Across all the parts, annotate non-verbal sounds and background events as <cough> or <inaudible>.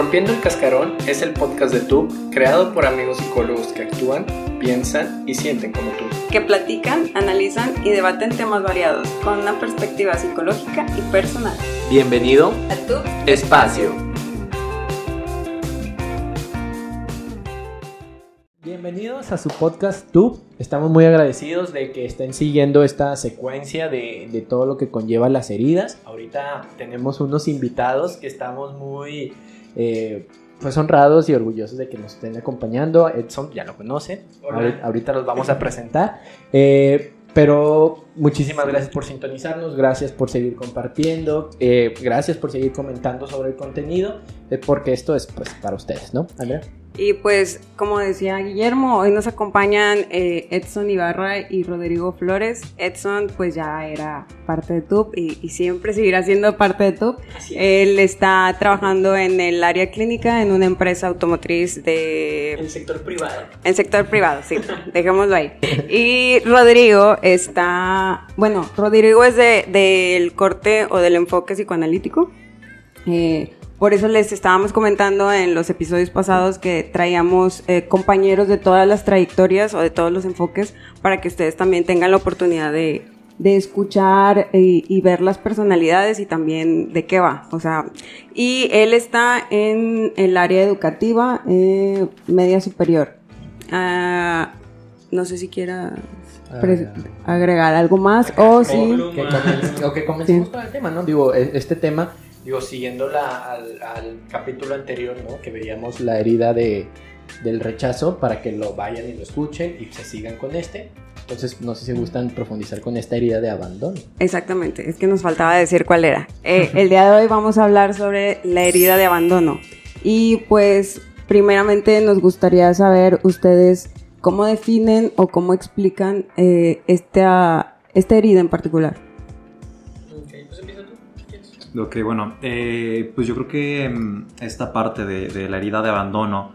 Rompiendo el Cascarón es el podcast de TUB creado por amigos psicólogos que actúan, piensan y sienten como tú. Que platican, analizan y debaten temas variados con una perspectiva psicológica y personal. Bienvenido a TUB Espacio. Bienvenidos a su podcast TUB. Estamos muy agradecidos de que estén siguiendo esta secuencia de, de todo lo que conlleva las heridas. Ahorita tenemos unos invitados que estamos muy eh, pues honrados y orgullosos de que nos estén acompañando. Edson ya lo conoce, ahorita, ahorita los vamos a presentar. Eh, pero muchísimas gracias por sintonizarnos, gracias por seguir compartiendo, eh, gracias por seguir comentando sobre el contenido, eh, porque esto es pues para ustedes, ¿no, Andrea? Y pues, como decía Guillermo, hoy nos acompañan eh, Edson Ibarra y Rodrigo Flores. Edson, pues ya era parte de TUP y, siempre seguirá siendo parte de TUP. Él está trabajando en el área clínica en una empresa automotriz de... El sector privado. En sector privado, sí, <laughs> dejémoslo ahí. Y Rodrigo está, bueno, Rodrigo es del de, corte o del enfoque psicoanalítico. Eh, por eso les estábamos comentando en los episodios pasados que traíamos eh, compañeros de todas las trayectorias o de todos los enfoques para que ustedes también tengan la oportunidad de, escuchar y, ver las personalidades y también de qué va. O sea, y él está en el área educativa eh, media superior. Ah, no sé si quiera agregar algo más o si... o que comencemos con el tema, ¿no? Digo, e, este tema digo, siguiendo la, al, capítulo anterior, ¿no? Que veíamos la herida de, del rechazo para que lo vayan y lo escuchen y se sigan con este. Entonces, no sé si gustan profundizar con esta herida de abandono. Exactamente, es que nos faltaba decir cuál era. Eh, <laughs> el día de hoy vamos a hablar sobre la herida de abandono. Y pues, primeramente nos gustaría saber ustedes cómo definen o cómo explican eh, esta, esta herida en particular. Ok, bueno, eh, pues yo creo que mm, esta parte de, la herida de abandono,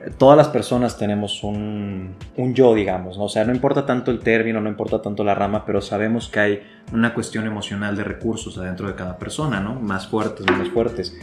eh, todas las personas tenemos un, un, yo, digamos, ¿no? O sea, no importa tanto el término, no importa tanto la rama, pero sabemos que hay una cuestión emocional de recursos adentro de cada persona, ¿no? Más fuertes, menos fuertes.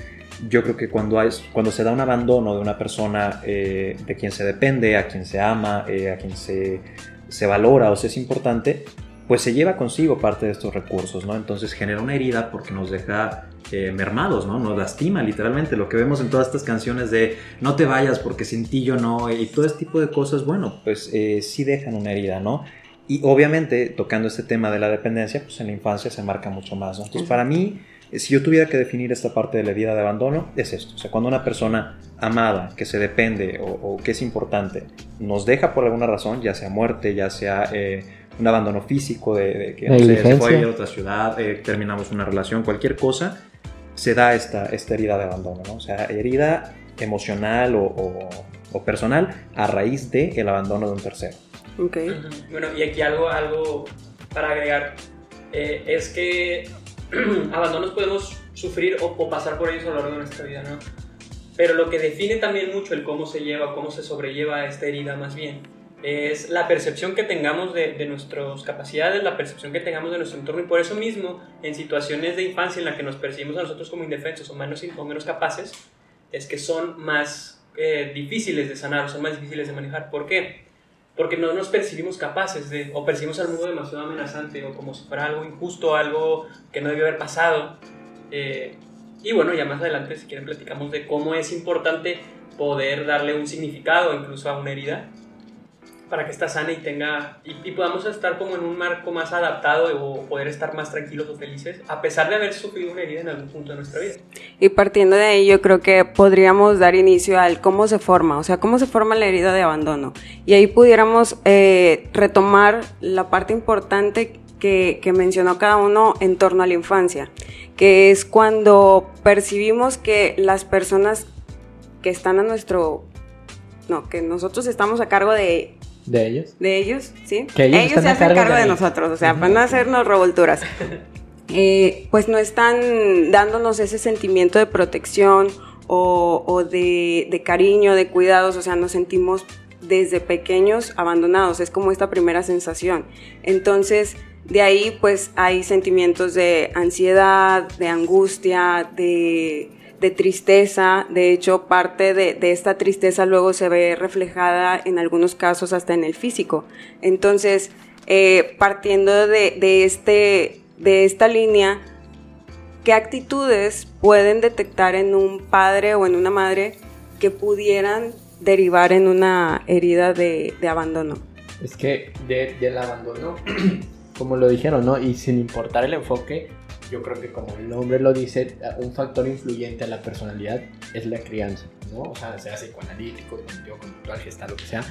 Yo creo que cuando, hay, cuando se da un abandono de una persona eh, de quien se depende, a quien se ama, a quien se, se valora o se es importante, pues se lleva consigo parte de estos recursos, ¿no? Entonces genera una herida porque nos deja eh, mermados, ¿no? Nos lastima literalmente. Lo que vemos en todas estas canciones de no te vayas porque sin ti yo no, y todo este tipo de cosas, bueno, pues eh, sí dejan una herida, ¿no? Y obviamente, tocando este tema de la dependencia, pues en la infancia se marca mucho más, ¿no? Entonces, para mí, eh, si yo tuviera que definir esta parte de la herida de abandono, es esto. O sea, cuando una persona amada, que se depende o, que es importante, nos deja por alguna razón, ya sea muerte, ya sea un abandono físico, de, que no sé, se fue a otra ciudad, eh, terminamos una relación, cualquier cosa, se da esta, esta herida de abandono, ¿no? O sea, herida emocional o, o, personal a raíz del el abandono de un tercero. Ok. Bueno, y aquí algo, algo para agregar, eh, es que <clears throat> abandonos podemos sufrir o, o, pasar por ellos a lo largo de nuestra vida, ¿no? Pero lo que define también mucho el cómo se lleva, cómo se sobrelleva esta herida más bien, es la percepción que tengamos de, de, nuestras capacidades, la percepción que tengamos de nuestro entorno y por eso mismo en situaciones de infancia en las que nos percibimos a nosotros como indefensos o menos, o menos capaces, es que son más eh, difíciles de sanar, son más difíciles de manejar. ¿Por qué? Porque no nos percibimos capaces de, o percibimos al mundo demasiado amenazante o como si fuera algo injusto, algo que no debió haber pasado. Eh, y bueno, ya más adelante si quieren platicamos de cómo es importante poder darle un significado incluso a una herida para que esta sana y tenga y, podamos estar como en un marco más adaptado o poder estar más tranquilos o felices a pesar de haber sufrido una herida en algún punto de nuestra vida. Y partiendo de ahí yo creo que podríamos dar inicio al cómo se forma, o sea, cómo se forma la herida de abandono. Y ahí pudiéramos eh, retomar la parte importante que, que mencionó cada uno en torno a la infancia, que es cuando percibimos que las personas que están a nuestro no, que nosotros estamos a cargo de ¿De ellos? De ellos, sí. Que ellos, se hacen cargo de, nosotros, o sea, van a hacernos revolturas. <laughs> Eh, pues no están dándonos ese sentimiento de protección o, de, de, cariño, de cuidados, o sea, nos sentimos desde pequeños abandonados, es como esta primera sensación. Entonces, de ahí pues hay sentimientos de ansiedad, de angustia, de de tristeza. De hecho, parte de, de, esta tristeza luego se ve reflejada en algunos casos hasta en el físico. Entonces, eh, partiendo de, de, este, de esta línea, ¿qué actitudes pueden detectar en un padre o en una madre que pudieran derivar en una herida de, de abandono? Es que de, del abandono, <clears throat> como lo dijeron, ¿no? Y sin importar el enfoque, yo creo que como el nombre lo dice, un factor influyente a la personalidad es la crianza, ¿no? O sea, sea psicoanalítico, cognitivo, conductual, gestal, lo que sea.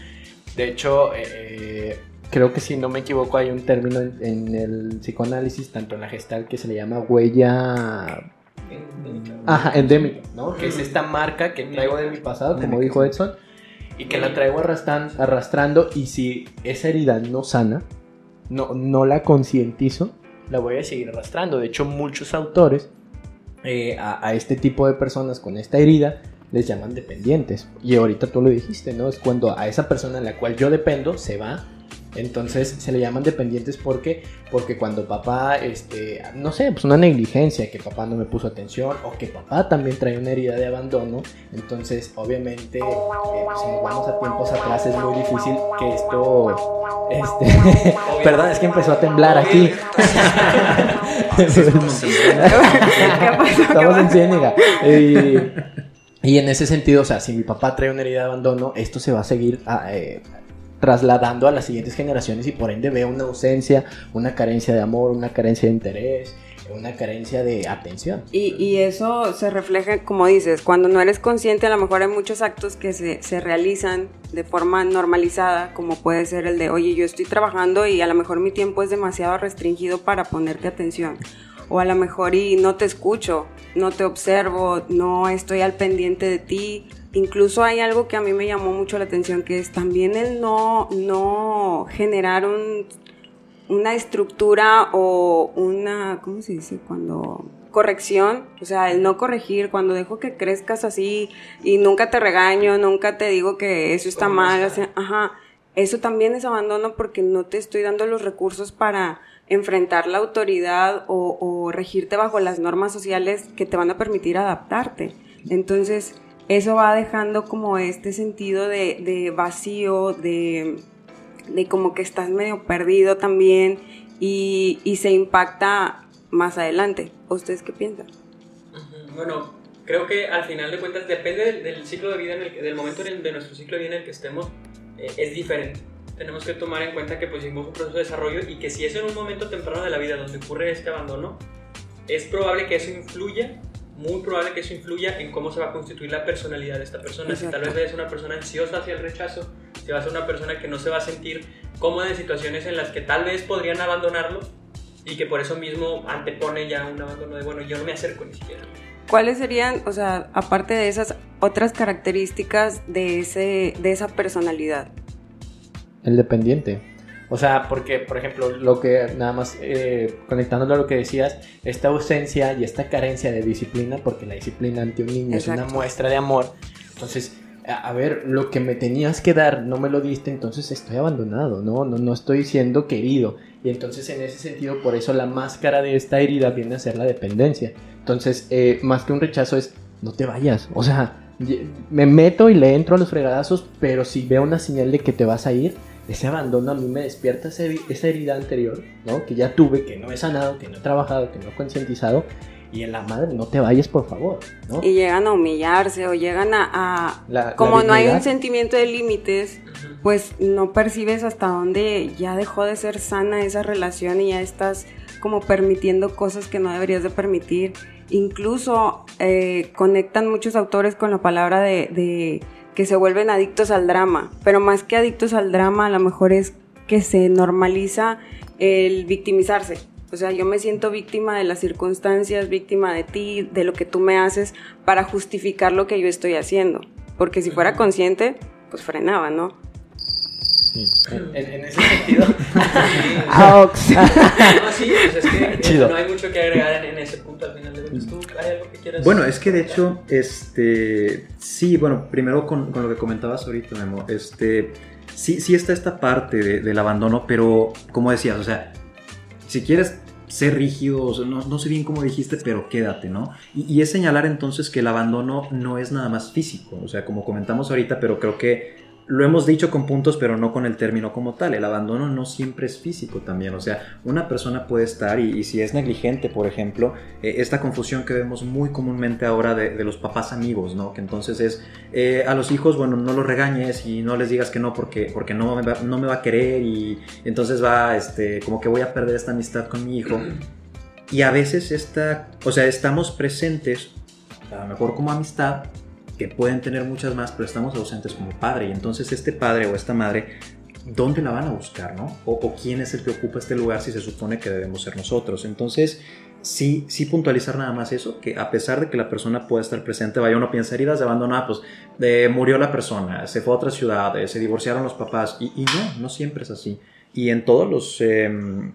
De hecho, eh, creo que si no me equivoco hay un término en, en, el psicoanálisis, tanto en la gestal, que se le llama huella... Endémica. Ajá, endémica, ¿no? Que es esta marca que traigo de mi pasado, como dijo Edson, y que la traigo arrastrando, arrastrando y si esa herida no sana, no, no la concientizo, la voy a seguir arrastrando. De hecho, muchos autores eh, a, a, este tipo de personas con esta herida les llaman dependientes. Y ahorita tú lo dijiste, ¿no? Es cuando a esa persona en la cual yo dependo se va. Entonces se le llaman dependientes porque, porque cuando papá, este, no sé, pues una negligencia, que papá no me puso atención o que papá también trae una herida de abandono, entonces obviamente eh, si nos vamos a tiempos atrás es muy difícil que esto, este, <laughs> perdón, es que empezó a temblar aquí. <laughs> Estamos en Ciénega. Y, y, en ese sentido, o sea, si mi papá trae una herida de abandono, esto se va a seguir a, eh, trasladando a las siguientes generaciones y por ende veo una ausencia, una carencia de amor, una carencia de interés, una carencia de atención. Y, y, eso se refleja, como dices, cuando no eres consciente, a lo mejor hay muchos actos que se, se, realizan de forma normalizada, como puede ser el de, oye, yo estoy trabajando y a lo mejor mi tiempo es demasiado restringido para ponerte atención. O a lo mejor y no te escucho, no te observo, no estoy al pendiente de ti. Incluso hay algo que a mí me llamó mucho la atención, que es también el no, no generar un una estructura o una, ¿cómo se dice? Cuando corrección, o sea, el no corregir, cuando dejo que crezcas así y nunca te regaño, nunca te digo que eso está mal, o sea, ajá, eso también es abandono porque no te estoy dando los recursos para enfrentar la autoridad o, o regirte bajo las normas sociales que te van a permitir adaptarte. Entonces, eso va dejando como este sentido de, de vacío, de de como que estás medio perdido también y, y se impacta más adelante. ¿Ustedes qué piensan? Bueno, creo que al final de cuentas depende del, ciclo de vida, en el del momento en el, de nuestro ciclo de vida en el que estemos, eh, es diferente. Tenemos que tomar en cuenta que pues hicimos un proceso de desarrollo y que si es en un momento temprano de la vida donde ocurre este abandono, es probable que eso influya muy probable que eso influya en cómo se va a constituir la personalidad de esta persona. Exacto. Si tal vez es una persona ansiosa hacia el rechazo, si va a ser una persona que no se va a sentir cómoda en situaciones en las que tal vez podrían abandonarlo y que por eso mismo antepone ya un abandono de, bueno, yo no me acerco ni siquiera. ¿Cuáles serían, o sea, aparte de esas otras características de, ese, de esa personalidad? El dependiente. O sea, porque, por ejemplo, lo que nada más eh, conectándolo a lo que decías, esta ausencia y esta carencia de disciplina, porque la disciplina ante un niño Exacto. es una muestra de amor. Entonces, a, a, ver, lo que me tenías que dar no me lo diste, entonces estoy abandonado, ¿no? No, no estoy siendo querido. Y entonces, en ese sentido, por eso la máscara de esta herida viene a ser la dependencia. Entonces, eh, más que un rechazo es, no te vayas. O sea, me meto y le entro a los fregadazos, pero si veo una señal de que te vas a ir, ese abandono a mí me despierta ese, esa herida anterior, ¿no? Que ya tuve, que no he sanado, que no he trabajado, que no he concientizado. Y en la madre, no te vayas, por favor, ¿no? Y llegan a humillarse o llegan a... a la, como la no hay un sentimiento de límites, pues no percibes hasta dónde ya dejó de ser sana esa relación y ya estás como permitiendo cosas que no deberías de permitir. Incluso eh, conectan muchos autores con la palabra de, de que se vuelven adictos al drama, pero más que adictos al drama, a lo mejor es que se normaliza el victimizarse. O sea, yo me siento víctima de las circunstancias, víctima de ti, de lo que tú me haces, para justificar lo que yo estoy haciendo. Porque si fuera consciente, pues frenaba, ¿no? Sí. En, en, ese sentido. <laughs> Aux. <laughs> no, sí, pues es que Chido. no hay mucho que agregar en, en ese punto al final de ¿Tú hay algo que quieras Bueno, es que de hecho, este. Sí, bueno, primero con, con lo que comentabas ahorita, Memo. Este. Sí, sí está esta parte de, del abandono, pero como decías, o sea, si quieres ser rígidos, no, no, sé bien cómo dijiste, pero quédate, ¿no? Y, y, es señalar entonces que el abandono no es nada más físico, o sea, como comentamos ahorita, pero creo que lo hemos dicho con puntos, pero no con el término como tal. El abandono no siempre es físico también. O sea, una persona puede estar y, si es negligente, por ejemplo, eh, esta confusión que vemos muy comúnmente ahora de, los papás amigos, ¿no? Que entonces es eh, a los hijos, bueno, no los regañes y no les digas que no porque, porque no, me va, no me va a querer y entonces va, este, como que voy a perder esta amistad con mi hijo. Y a veces esta, o sea, estamos presentes, a lo mejor como amistad, que pueden tener muchas más, pero estamos ausentes como padre. Y entonces este padre o esta madre, ¿dónde la van a buscar, no? O, quién es el que ocupa este lugar si se supone que debemos ser nosotros. Entonces, sí, sí puntualizar nada más eso, que a pesar de que la persona pueda estar presente, vaya uno piensa heridas de abandono, ah, pues murió la persona, se fue a otra ciudad, eh, se divorciaron los papás, y, no, no siempre es así. Y en todos los... Em,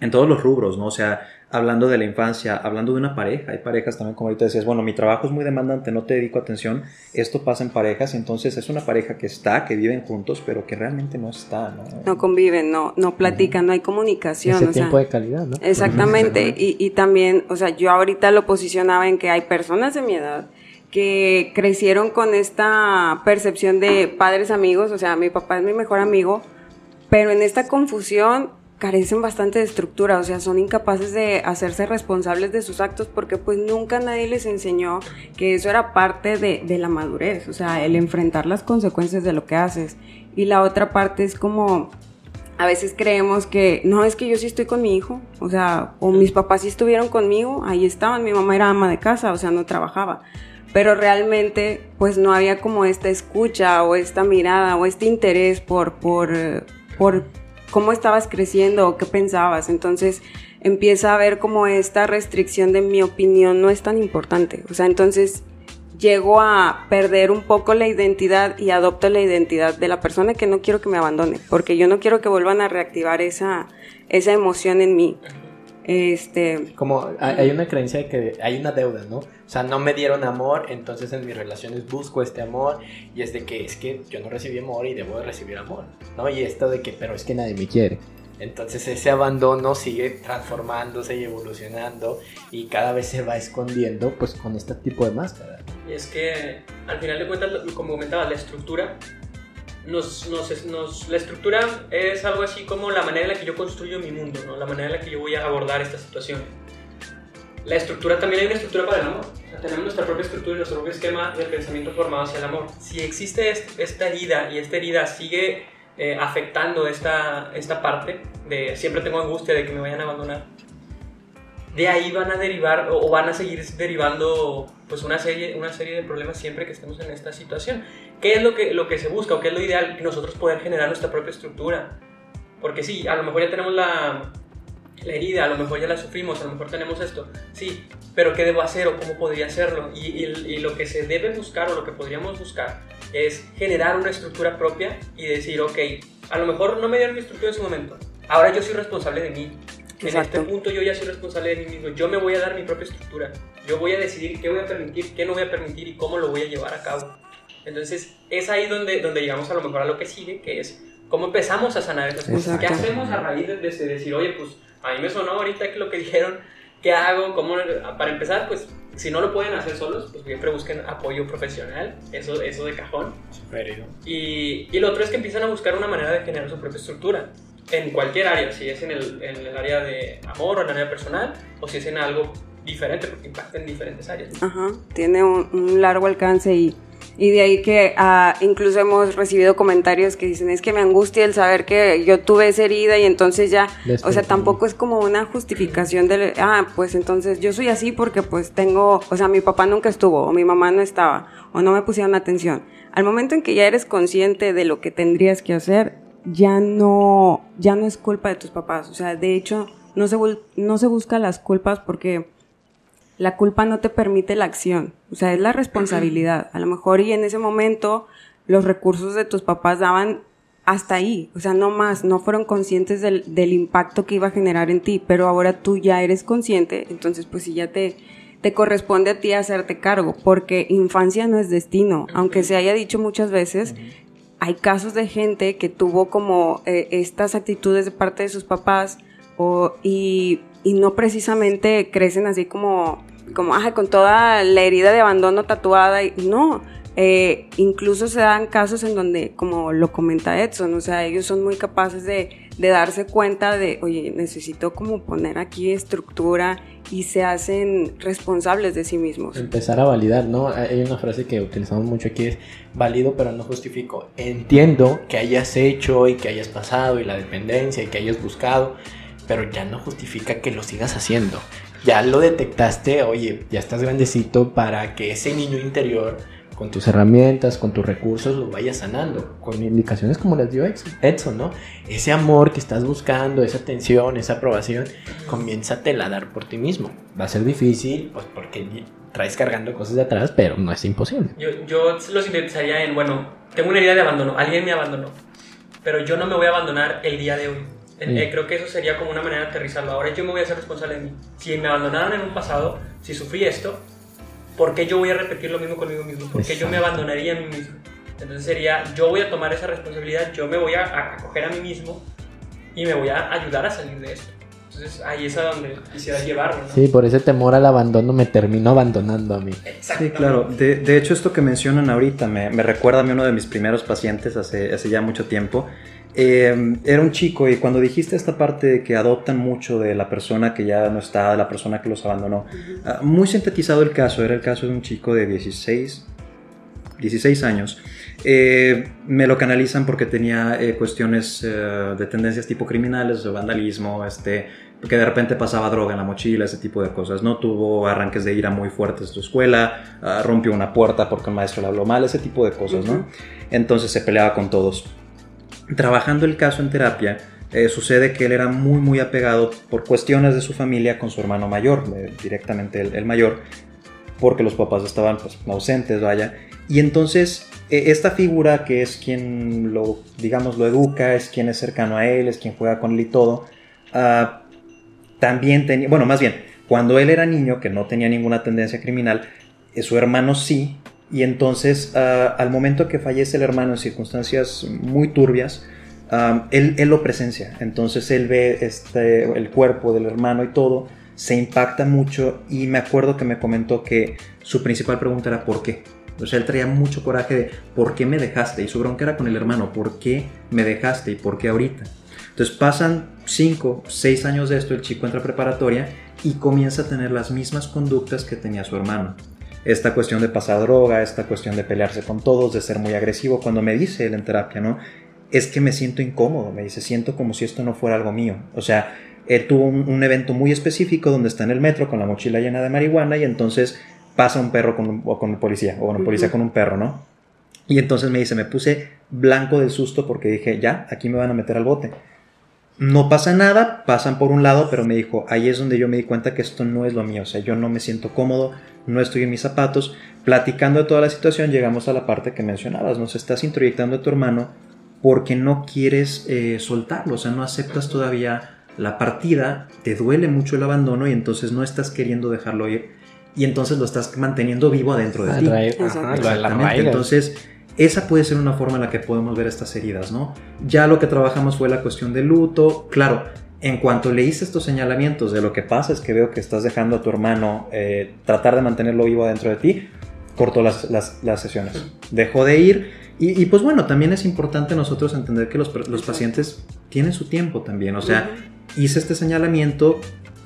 en todos los rubros, ¿no? O sea, hablando de la infancia, hablando de una pareja. Hay parejas también, como ahorita decías, bueno, mi trabajo es muy demandante, no te dedico atención. Esto pasa en parejas, entonces es una pareja que está, que viven juntos, pero que realmente no está, ¿no? No conviven, no, no platican, no hay comunicación. Ese tiempo de calidad, ¿no? Exactamente. y, y también, o sea, yo ahorita lo posicionaba en que hay personas de mi edad que crecieron con esta percepción de padres amigos, o sea, mi papá es mi mejor amigo, pero en esta confusión carecen bastante de estructura, o sea, son incapaces de hacerse responsables de sus actos porque pues nunca nadie les enseñó que eso era parte de, la madurez, o sea, el enfrentar las consecuencias de lo que haces. Y la otra parte es como, a veces creemos que, no, es que yo sí estoy con mi hijo, o sea, o mis papás sí estuvieron conmigo, ahí estaban, mi mamá era ama de casa, o sea, no trabajaba. Pero realmente, pues no había como esta escucha o esta mirada o este interés por, por, por cómo estabas creciendo o qué pensabas. Entonces empieza a ver como esta restricción de mi opinión no es tan importante. O sea, entonces llego a perder un poco la identidad y adopto la identidad de la persona que no quiero que me abandone, porque yo no quiero que vuelvan a reactivar esa, esa emoción en mí. Este... Como hay una creencia de que hay una deuda, ¿no? O sea, no me dieron amor, entonces en mis relaciones busco este amor y es de que es que yo no recibí amor y debo de recibir amor, ¿no? Y esto de que, pero es que nadie me quiere. Entonces ese abandono sigue transformándose y evolucionando y cada vez se va escondiendo pues con este tipo de máscara. Y es que al final de cuentas, como comentaba, la estructura nos, nos, la estructura es algo así como la manera en la que yo construyo mi mundo, ¿no? la manera en la que yo voy a abordar esta situación. La estructura también hay una estructura para el amor. tenemos nuestra propia estructura y nuestro propio esquema de pensamiento formado hacia el amor. Si existe esta herida y esta herida sigue eh, afectando esta, esta parte de siempre tengo angustia de que me vayan a abandonar, de ahí van a derivar o van a seguir derivando pues una serie, una serie de problemas siempre que estemos en esta situación. ¿Qué es lo que, lo que se busca o qué es lo ideal? Que nosotros poder generar nuestra propia estructura. Porque sí, a lo mejor ya tenemos la, la herida, a lo mejor ya la sufrimos, a lo mejor tenemos esto, sí, pero ¿qué debo hacer o cómo podría hacerlo? Y, y, lo que se debe buscar o lo que podríamos buscar es generar una estructura propia y decir, ok, a lo mejor no me dieron mi estructura en su momento, ahora yo soy responsable de mí, en este punto yo ya soy responsable de mí mismo. Yo me voy a dar mi propia estructura. Yo voy a decidir qué voy a permitir, qué no voy a permitir y cómo lo voy a llevar a cabo. Entonces es ahí donde, donde llegamos a lo mejor a lo que sigue, que es cómo empezamos a sanar esas cosas. ¿Qué hacemos a raíz de, decir, oye, pues a mí me sonó ahorita que lo que dijeron, ¿qué hago? ¿Cómo? Para empezar, pues si no lo pueden hacer solos, pues siempre busquen apoyo profesional, eso, eso de cajón. Y, y lo otro es que empiezan a buscar una manera de generar su propia estructura en cualquier área, si es en el, en el área de amor o en el área personal, o si es en algo diferente, porque impacta en diferentes áreas. Ajá, tiene un, largo alcance y, y, de ahí que ah, incluso hemos recibido comentarios que dicen, es que me angustia el saber que yo tuve esa herida y entonces ya, o sea, tampoco es como una justificación de, ah, pues entonces yo soy así porque pues tengo, o sea, mi papá nunca estuvo, o mi mamá no estaba, o no me pusieron atención. Al momento en que ya eres consciente de lo que tendrías que hacer, ya no, ya no es culpa de tus papás. O sea, de hecho, no se, no se busca las culpas porque la culpa no te permite la acción. O sea, es la responsabilidad. A lo mejor y en ese momento los recursos de tus papás daban hasta ahí. O sea, no más, no fueron conscientes del, del impacto que iba a generar en ti, pero ahora tú ya eres consciente, entonces pues si ya te, te corresponde a ti hacerte cargo, porque infancia no es destino, aunque se haya dicho muchas veces, hay casos de gente que tuvo como eh, estas actitudes de parte de sus papás o, y y no precisamente crecen así como, como, ajá, con toda la herida de abandono tatuada. Y, no, eh, incluso se dan casos en donde, como lo comenta Edson, o sea, ellos son muy capaces de, de darse cuenta de, oye, necesito como poner aquí estructura y se hacen responsables de sí mismos. Empezar a validar, ¿no? Hay una frase que utilizamos mucho aquí, es válido pero no justifico. Entiendo que hayas hecho y que hayas pasado y la dependencia y que hayas buscado, pero ya no justifica que lo sigas haciendo. Ya lo detectaste, oye, ya estás grandecito para que ese niño interior con tus herramientas, con tus recursos, lo vayas sanando, con indicaciones como las dio Edson, ¿no? Ese amor que estás buscando, esa atención, esa aprobación, comiénzatela a dar por ti mismo. Va a ser difícil, pues porque traes cargando cosas de atrás, pero no es imposible. Yo, yo lo sintetizaría en, bueno, tengo una idea de abandono, alguien me abandonó, pero yo no me voy a abandonar el día de hoy. Eh, creo que eso sería como una manera de aterrizarlo. Ahora yo me voy a hacer responsable de mí. Si me abandonaron en un pasado, si sufrí esto, ¿por qué yo voy a repetir lo mismo conmigo mismo? ¿Por qué yo me abandonaría a mí mismo? Entonces sería, yo voy a tomar esa responsabilidad, yo me voy a acoger a mí mismo y me voy a ayudar a salir de esto. Entonces ahí es a donde quisiera llevarlo. ¿no? Sí, por ese temor al abandono me terminó abandonando a mí. Sí, claro. De, de, hecho, esto que mencionan ahorita me, me, recuerda a mí uno de mis primeros pacientes hace, hace ya mucho tiempo. Eh, era un chico y cuando dijiste esta parte de que adoptan mucho de la persona que ya no está, de la persona que los abandonó, uh, muy sintetizado el caso, era el caso de un chico de 16, 16 años. Eh, me lo canalizan porque tenía eh, cuestiones eh, de tendencias tipo criminales, de vandalismo, este, que de repente pasaba droga en la mochila, ese tipo de cosas. No tuvo arranques de ira muy fuertes en su escuela, uh, rompió una puerta porque el maestro le habló mal, ese tipo de cosas, ¿no? Entonces se peleaba con todos trabajando el caso en terapia, eh, sucede que él era muy muy apegado por cuestiones de su familia con su hermano mayor, directamente el, mayor, porque los papás estaban pues, ausentes, vaya. Y entonces eh, esta figura que es quien lo, digamos, lo educa, es quien es cercano a él, es quien juega con él y todo, uh, también tenía, bueno, más bien, cuando él era niño, que no tenía ninguna tendencia criminal, eh, su hermano sí, y entonces, uh, al momento que fallece el hermano en circunstancias muy turbias, um, él, él, lo presencia. Entonces, él ve este, el cuerpo del hermano y todo, se impacta mucho. Y me acuerdo que me comentó que su principal pregunta era: ¿por qué? O sea, él traía mucho coraje de ¿por qué me dejaste? Y su bronca era con el hermano: ¿por qué me dejaste? ¿Y por qué ahorita? Entonces, pasan 5, 6 años de esto, el chico entra a preparatoria y comienza a tener las mismas conductas que tenía su hermano esta cuestión de pasar droga, esta cuestión de pelearse con todos, de ser muy agresivo. Cuando me dice él en terapia, ¿no? Es que me siento incómodo, me dice, siento como si esto no fuera algo mío. O sea, él tuvo un, un evento muy específico donde está en el metro con la mochila llena de marihuana y entonces pasa un perro con, o con un policía, o un policía con un perro, ¿no? Y entonces me dice, me puse blanco del susto porque dije, ya, aquí me van a meter al bote. No pasa nada, pasan por un lado, pero me dijo, ahí es donde yo me di cuenta que esto no es lo mío, o sea, yo no me siento cómodo, no estoy en mis zapatos. Platicando de toda la situación, llegamos a la parte que mencionabas, nos estás introyectando a tu hermano porque no quieres eh, soltarlo, o sea, no aceptas todavía la partida, te duele mucho el abandono y entonces no estás queriendo dejarlo ir y entonces lo estás manteniendo vivo adentro de ti. Ajá, Exactamente. Entonces, esa puede ser una forma en la que podemos ver estas heridas, ¿no? Ya lo que trabajamos fue la cuestión del luto. Claro, en cuanto le hice estos señalamientos de lo que pasa es que veo que estás dejando a tu hermano eh, tratar de mantenerlo vivo dentro de ti, cortó las, las, las sesiones. Dejó de ir. Y, y, pues bueno, también es importante nosotros entender que los, los pacientes tienen su tiempo también. O sea, hice este señalamiento,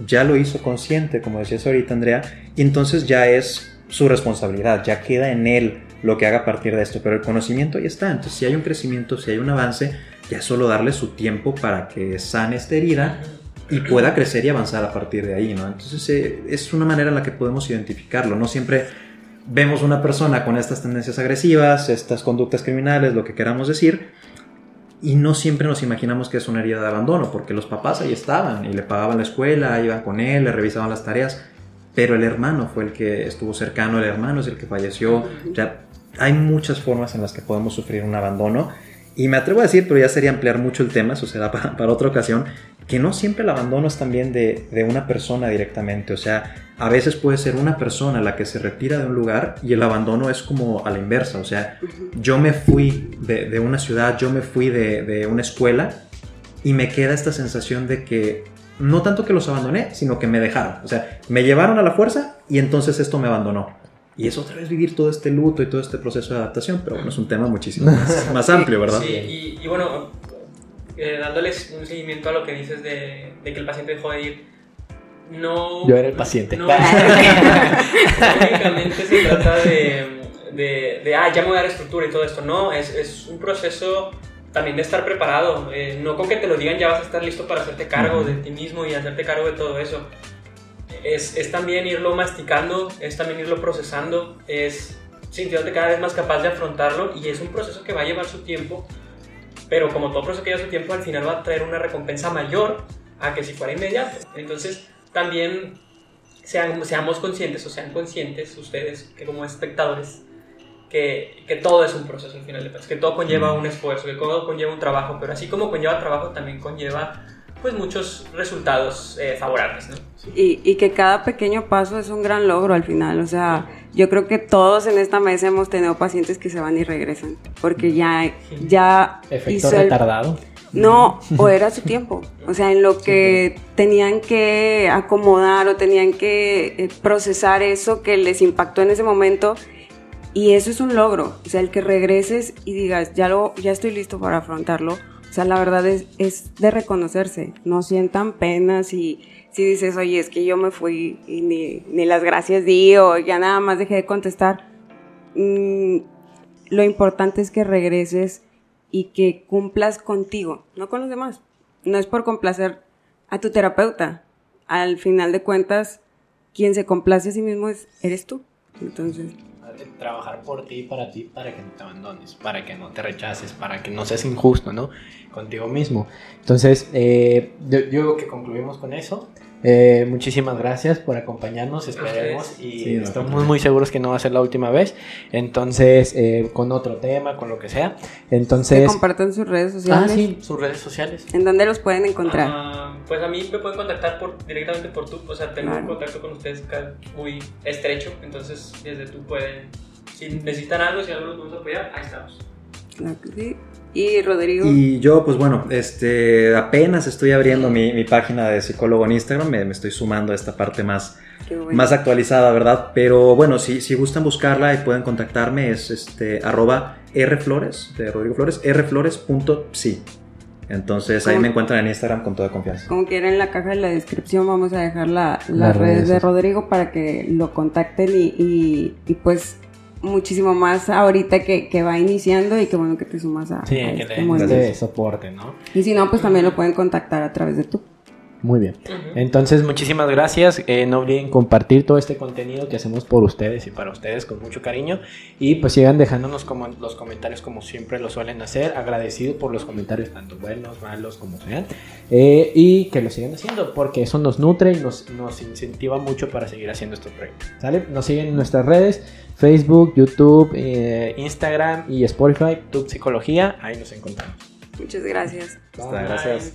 ya lo hizo consciente, como decías ahorita, Andrea, y entonces ya es su responsabilidad, ya queda en él lo que haga a partir de esto, pero el conocimiento ahí está, entonces si hay un crecimiento, si hay un avance, ya solo darle su tiempo para que sane esta herida y pueda crecer y avanzar a partir de ahí, ¿no? Entonces eh, es una manera en la que podemos identificarlo, no siempre vemos una persona con estas tendencias agresivas, estas conductas criminales, lo que queramos decir, y no siempre nos imaginamos que es una herida de abandono, porque los papás ahí estaban y le pagaban la escuela, iban con él, le revisaban las tareas, pero el hermano fue el que estuvo cercano, el hermano es el que falleció, ya hay muchas formas en las que podemos sufrir un abandono. Y me atrevo a decir, pero ya sería ampliar mucho el tema, eso será <laughs> para, otra ocasión, que no siempre el abandono es también de, una persona directamente. O sea, a veces puede ser una persona la que se retira de un lugar y el abandono es como a la inversa. O sea, yo me fui de, de una ciudad, yo me fui de, de una escuela y me queda esta sensación de que no tanto que los abandoné, sino que me dejaron. O sea, me llevaron a la fuerza y entonces esto me abandonó. Y es otra vez vivir todo este luto y todo este proceso de adaptación, pero bueno, es un tema muchísimo <laughs> más, más amplio, ¿verdad? Sí, y, y bueno, eh, dándoles un seguimiento a lo que dices de, de que el paciente dejó de ir, no... Yo era el paciente. No, <laughs> únicamente se trata de, de, de, ah, ya me voy a dar estructura y todo esto. No, es, es un proceso también de estar preparado. Eh, no con que te lo digan ya vas a estar listo para hacerte cargo de ti mismo y hacerte cargo de todo eso. Es, es también irlo masticando, es también irlo procesando, es sintiéndote cada vez más capaz de afrontarlo y es un proceso que va a llevar su tiempo, pero como todo proceso que lleva su tiempo, al final va a traer una recompensa mayor a que si fuera inmediato. Entonces, también sean, seamos conscientes o sean conscientes ustedes que como espectadores que, que, todo es un proceso al final de cuentas, que todo conlleva un esfuerzo, que todo conlleva un trabajo, pero así como conlleva trabajo también conlleva pues muchos resultados eh, favorables, ¿no? Y, y, que cada pequeño paso es un gran logro al final, o sea, yo creo que todos en esta mesa hemos tenido pacientes que se van y regresan, porque ya, ya Efecto retardado. El... No, o era su tiempo, o sea, en lo que tenían que acomodar o tenían que eh, procesar eso que les impactó en ese momento, y eso es un logro, o sea, el que regreses y digas, ya, lo, ya estoy listo para afrontarlo, la verdad es, es de reconocerse, no sientan penas y si dices, oye, es que yo me fui y ni, ni las gracias di o ya nada más dejé de contestar, mm, lo importante es que regreses y que cumplas contigo, no con los demás. No es por complacer a tu terapeuta. Al final de cuentas, quien se complace a sí mismo es, eres tú. Entonces trabajar por ti, para ti, para que no te abandones, para que no te rechaces, para que no seas injusto, ¿no? Contigo mismo. Entonces, eh, yo, yo que concluimos con eso. Eh, muchísimas gracias por acompañarnos, esperemos y sí, estamos muy seguros que no va a ser la última vez. Entonces, eh, con otro tema, con lo que sea. Entonces, que compartan sus redes sociales. Ah, sí, sus redes sociales. ¿En dónde los pueden encontrar? Uh, pues a mí me pueden contactar por, directamente por tú, o sea, tengo claro. un contacto con ustedes muy estrecho, entonces desde tú pueden, si necesitan algo, si algo los podemos apoyar, ahí estamos. Claro que sí. Y Rodrigo. Y yo, pues bueno, este, apenas estoy abriendo mi, mi página de psicólogo en Instagram, me, me estoy sumando a esta parte más, bueno. más actualizada, ¿verdad? Pero bueno, si, si gustan buscarla y pueden contactarme, es este, arroba rflores, de Rodrigo Flores, rflores.psi. Entonces ahí me encuentran en Instagram con toda confianza. Como quiera en la caja de la descripción vamos a dejar la, las, las redes, redes de Rodrigo para que lo contacten y, y, y pues muchísimo más ahorita que, que, va iniciando y que bueno que te sumas a, sí, a que este le soporte, ¿no? Y si no, pues también lo pueden contactar a través de tú. Muy bien. Uh -huh. Entonces, muchísimas gracias. Eh, no olviden compartir todo este contenido que hacemos por ustedes y para ustedes con mucho cariño. Y pues sigan dejándonos como los comentarios como siempre lo suelen hacer. Agradecido por los comentarios, tanto buenos, malos, como sean. Eh, y que lo sigan haciendo porque eso nos nutre y nos, nos incentiva mucho para seguir haciendo estos proyectos. ¿Sale? Nos siguen en nuestras redes. Facebook, YouTube, eh, Instagram y Spotify, Tu Psicología, ahí nos encontramos. Muchas gracias. Hasta gracias.